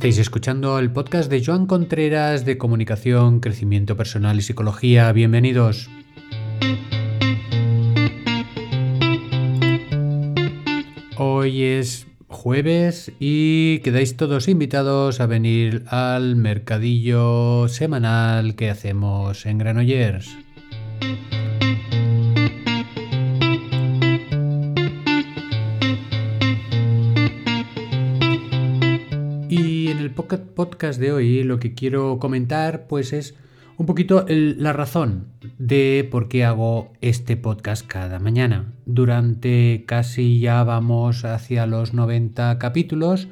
Estáis escuchando el podcast de Joan Contreras de Comunicación, Crecimiento Personal y Psicología. Bienvenidos. Hoy es jueves y quedáis todos invitados a venir al mercadillo semanal que hacemos en Granollers. Podcast de hoy lo que quiero comentar pues es un poquito la razón de por qué hago este podcast cada mañana. Durante casi ya vamos hacia los 90 capítulos,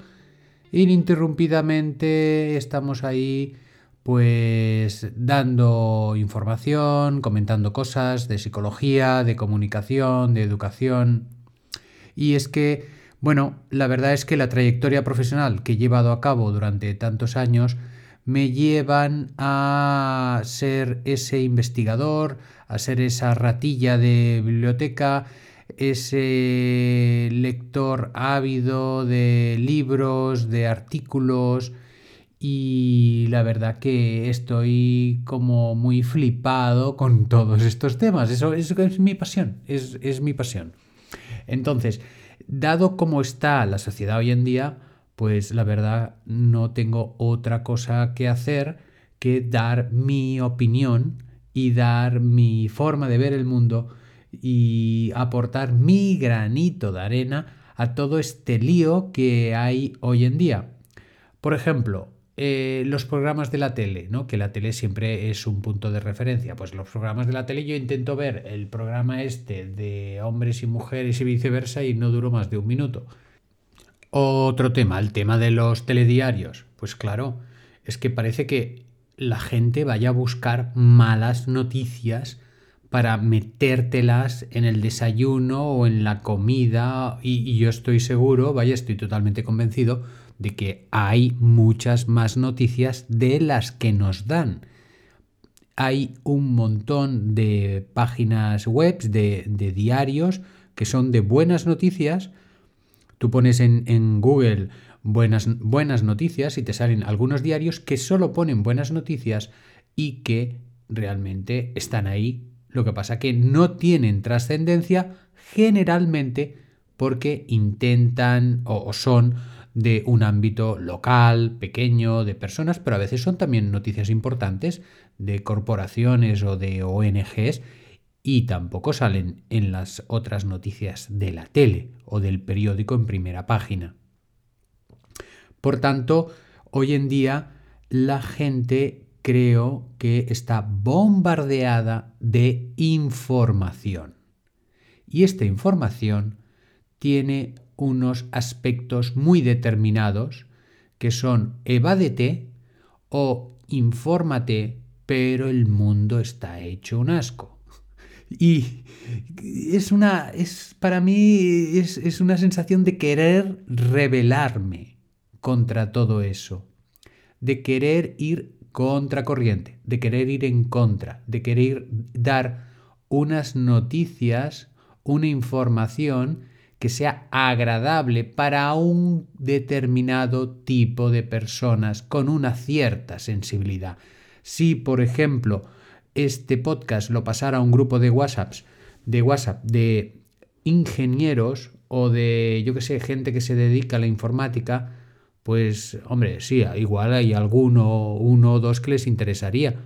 ininterrumpidamente estamos ahí pues dando información, comentando cosas de psicología, de comunicación, de educación. Y es que, bueno, la verdad es que la trayectoria profesional que he llevado a cabo durante tantos años me llevan a ser ese investigador, a ser esa ratilla de biblioteca, ese lector ávido de libros, de artículos y la verdad que estoy como muy flipado con todos estos temas. Eso, es mi pasión, es, es mi pasión. Entonces, dado cómo está la sociedad hoy en día, pues la verdad no tengo otra cosa que hacer que dar mi opinión y dar mi forma de ver el mundo y aportar mi granito de arena a todo este lío que hay hoy en día. Por ejemplo, eh, los programas de la tele, ¿no? que la tele siempre es un punto de referencia. Pues los programas de la tele yo intento ver el programa este de hombres y mujeres y viceversa y no duro más de un minuto. Otro tema, el tema de los telediarios. Pues claro, es que parece que la gente vaya a buscar malas noticias para metértelas en el desayuno o en la comida y, yo estoy seguro, vaya, estoy totalmente convencido de que hay muchas más noticias de las que nos dan. Hay un montón de páginas web, de, diarios, que son de buenas noticias, Tú pones en, Google buenas, buenas noticias y te salen algunos diarios que solo ponen buenas noticias y que realmente están ahí. Lo que pasa que no tienen trascendencia generalmente porque intentan o, son de un ámbito local, pequeño, de personas, pero a veces son también noticias importantes de corporaciones o de ONGs y tampoco salen en las otras noticias de la tele o del periódico en primera página. Por tanto, hoy en día la gente creo que está bombardeada de información. Y esta información tiene unos aspectos muy determinados que son evádete o infórmate, pero el mundo está hecho un asco. Y es una, es, para mí es, es una sensación de querer rebelarme contra todo eso, de querer ir contra corriente, de querer ir en contra, de querer dar unas noticias, una información que sea agradable para un determinado tipo de personas con una cierta sensibilidad. Si, por ejemplo, este podcast lo pasara a un grupo de WhatsApp, de WhatsApp de ingenieros o de, yo que sé, gente que se dedica a la informática, pues, hombre, sí, igual hay alguno, uno o dos que les interesaría,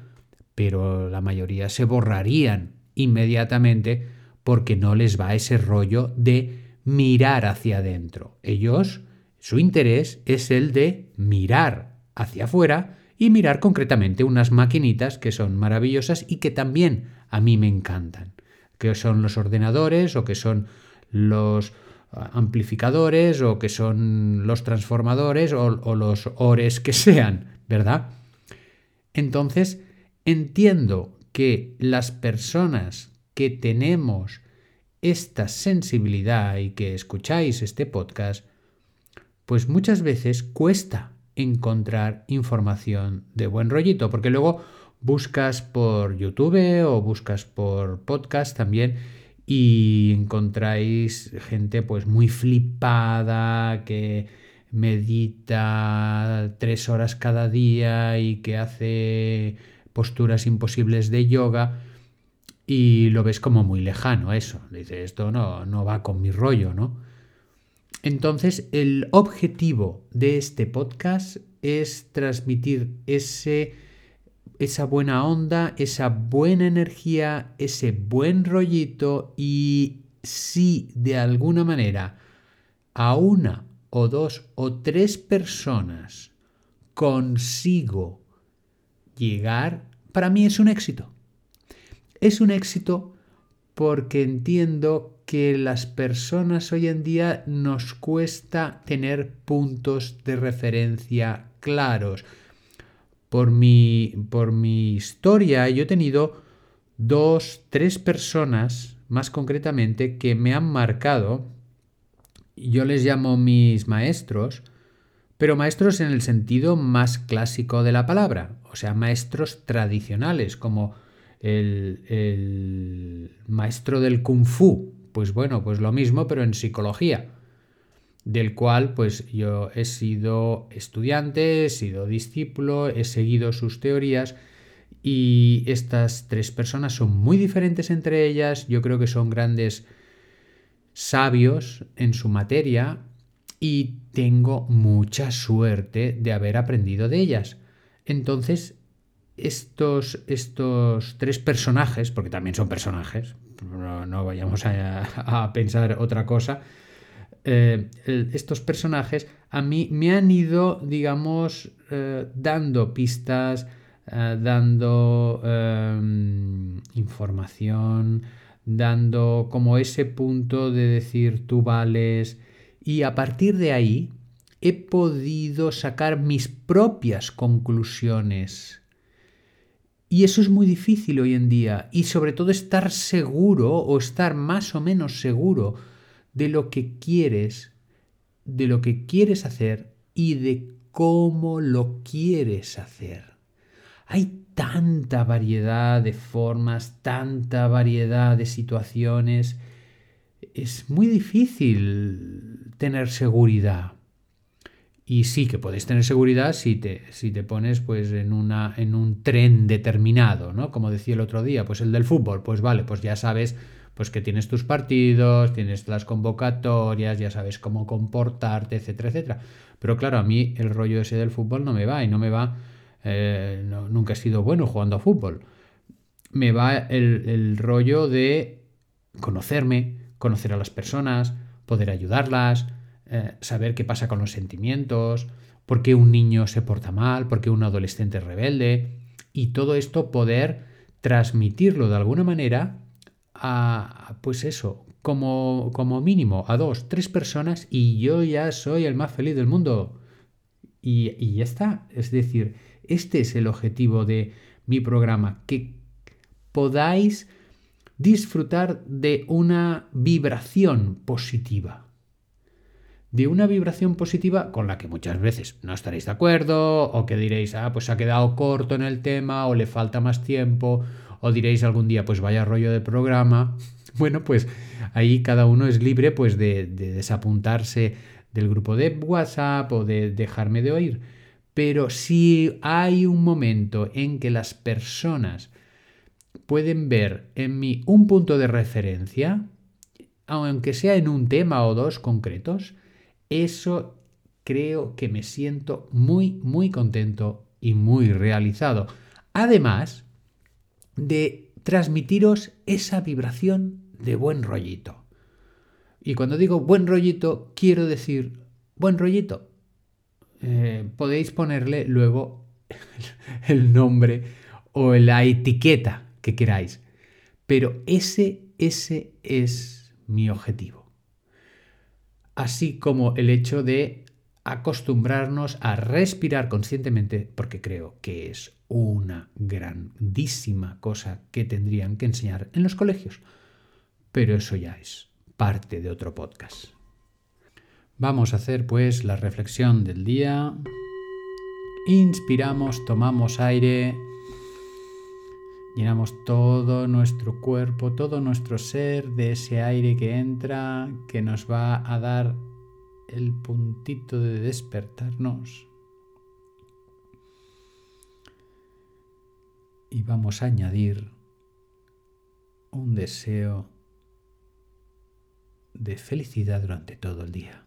pero la mayoría se borrarían inmediatamente porque no les va ese rollo de mirar hacia adentro. Ellos, su interés es el de mirar hacia afuera y mirar concretamente unas maquinitas que son maravillosas y que también a mí me encantan, que son los ordenadores o que son los ah, amplificadores o que son los transformadores o, o los ores que sean, ¿verdad? Entonces, entiendo que las personas que tenemos esta sensibilidad y que escucháis este podcast, pues muchas veces cuesta encontrar información de buen rollito, porque luego buscas por YouTube o buscas por podcast también y encontráis gente pues muy flipada que medita tres horas cada día y que hace posturas imposibles de yoga y lo ves como muy lejano eso. Dice, esto no, no va con mi rollo, ¿no? Entonces, el objetivo de este podcast es transmitir ese, esa buena onda, esa buena energía, ese buen rollito y si de alguna manera a una o dos o tres personas consigo llegar, para mí es un éxito. Es un éxito porque entiendo que las personas hoy en día nos cuesta tener puntos de referencia claros. Por mi, por mi historia yo he tenido dos, tres personas, más concretamente, que me han marcado yo les llamo mis maestros, pero maestros en el sentido más clásico de la palabra, o sea, maestros tradicionales, como el, maestro del kung fu, pues bueno, pues lo mismo, pero en psicología, del cual pues yo he sido estudiante, he sido discípulo, he seguido sus teorías y estas tres personas son muy diferentes entre ellas, yo creo que son grandes sabios en su materia y tengo mucha suerte de haber aprendido de ellas. Entonces, estos, estos tres personajes, porque también son personajes, no, vayamos a, pensar otra cosa, eh, estos personajes a mí me han ido, digamos, eh, dando pistas, eh, dando información, dando como ese punto de decir tú vales y a partir de ahí he podido sacar mis propias conclusiones. Y eso es muy difícil hoy en día y sobre todo estar seguro o estar más o menos seguro de lo que quieres, de lo que quieres hacer y de cómo lo quieres hacer. Hay tanta variedad de formas, tanta variedad de situaciones. Es muy difícil tener seguridad. Y sí que puedes tener seguridad si te, si te pones pues, en, una, en un tren determinado, ¿no? Como decía el otro día, pues el del fútbol, pues vale, pues ya sabes pues que tienes tus partidos, tienes las convocatorias, ya sabes cómo comportarte, etcétera, etcétera. Pero claro, a mí el rollo ese del fútbol no me va y no me va eh, nunca he sido bueno jugando a fútbol. Me va el, rollo de conocerme, conocer a las personas, poder ayudarlas, eh, saber qué pasa con los sentimientos, por qué un niño se porta mal, por qué un adolescente es rebelde, y todo esto poder transmitirlo de alguna manera a, pues eso, como, como mínimo a dos, tres personas y yo ya soy el más feliz del mundo. Y, y ya está. Es decir, este es el objetivo de mi programa, que podáis disfrutar de una vibración positiva. De una vibración positiva con la que muchas veces no estaréis de acuerdo, o que diréis, ah, pues ha quedado corto en el tema, o le falta más tiempo, o diréis algún día, pues vaya rollo de programa. Bueno, pues ahí cada uno es libre pues de, de desapuntarse del grupo de WhatsApp o de dejarme de oír. Pero si hay un momento en que las personas pueden ver en mí un punto de referencia, aunque sea en un tema o dos concretos, eso creo que me siento muy, muy contento y muy realizado. Además de transmitiros esa vibración de buen rollito. Y cuando digo buen rollito, quiero decir buen rollito, eh, podéis ponerle luego el nombre o la etiqueta que queráis. Pero ese, ese es mi objetivo. Así como el hecho de acostumbrarnos a respirar conscientemente, porque creo que es una grandísima cosa que tendrían que enseñar en los colegios. Pero eso ya es parte de otro podcast. Vamos a hacer pues la reflexión del día. Inspiramos, tomamos aire, llenamos todo nuestro cuerpo, todo nuestro ser de ese aire que entra, que nos va a dar el puntito de despertarnos. Y vamos a añadir un deseo de felicidad durante todo el día.